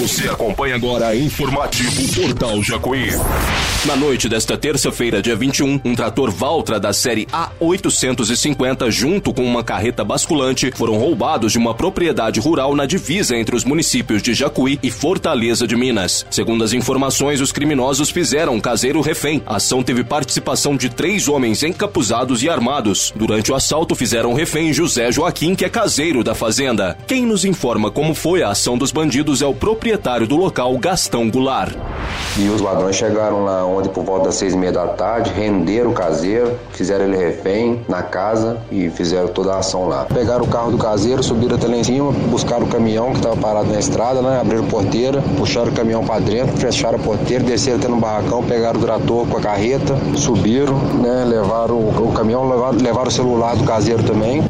Você acompanha agora Informativo Portal Jacuí. Na noite desta terça-feira, dia 21, um trator Valtra da série A850, junto com uma carreta basculante, foram roubados de uma propriedade rural na divisa entre os municípios de Jacuí e Fortaleza de Minas. Segundo as informações, os criminosos fizeram um caseiro refém. A ação teve participação de três homens encapuzados e armados. Durante o assalto, fizeram refém José Joaquim, que é caseiro da fazenda. Quem nos informa como foi a ação dos bandidos é o proprietário do local, Gastão Goulart. E os ladrões chegaram lá ontem por volta das seis e meia da tarde, renderam o caseiro, fizeram ele refém na casa e fizeram toda a ação lá. Pegaram o carro do caseiro, subiram até lá em cima, buscaram o caminhão que estava parado na estrada, né? Abriram porteira, puxaram o caminhão para dentro, fecharam a porteira, desceram até no barracão, pegaram o trator com a carreta, subiram, né? Levaram o, caminhão, levaram, levaram o celular do caseiro também.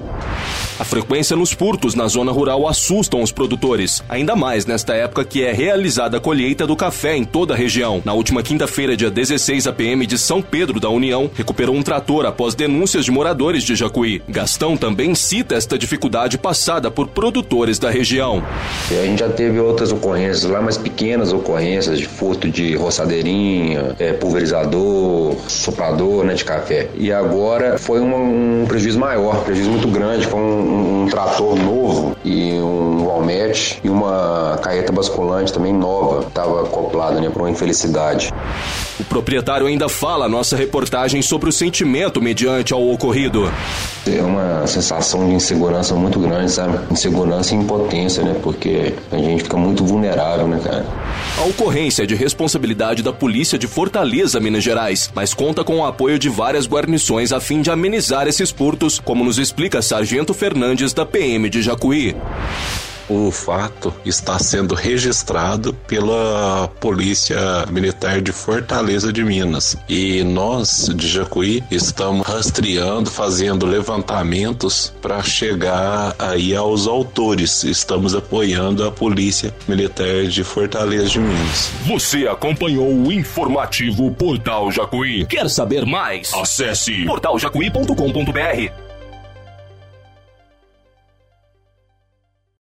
A frequência nos furtos na zona rural assustam os produtores, ainda mais nesta época que é realizada a colheita do café em toda a região. Na última quinta-feira, dia 16, a PM de São Pedro da União recuperou um trator após denúncias de moradores de Jacuí. Gastão também cita esta dificuldade passada por produtores da região. A gente já teve outras ocorrências lá, mas pequenas ocorrências de furto de roçadeirinha, é, pulverizador, soprador né, de café. E agora foi um, um prejuízo maior, prejuízo muito grande, foi um um, trator novo e um Valmet e uma carreta basculante também nova estava acoplada né, para uma infelicidade. O proprietário ainda fala a nossa reportagem sobre o sentimento mediante ao ocorrido. É uma sensação de insegurança muito grande, sabe? Insegurança e impotência, né? Porque a gente fica muito vulnerável, né, cara? A ocorrência é de responsabilidade da Polícia de Fortaleza, Minas Gerais, mas conta com o apoio de várias guarnições a fim de amenizar esses furtos, como nos explica Sargento Fernandes da PM de Jacuí o fato está sendo registrado pela Polícia Militar de Fortaleza de Minas. E nós, de Jacuí, estamos rastreando, fazendo levantamentos para chegar aí aos autores. Estamos apoiando a Polícia Militar de Fortaleza de Minas. Você acompanhou o informativo Portal Jacuí. Quer saber mais? Acesse portaljacuí.com.br.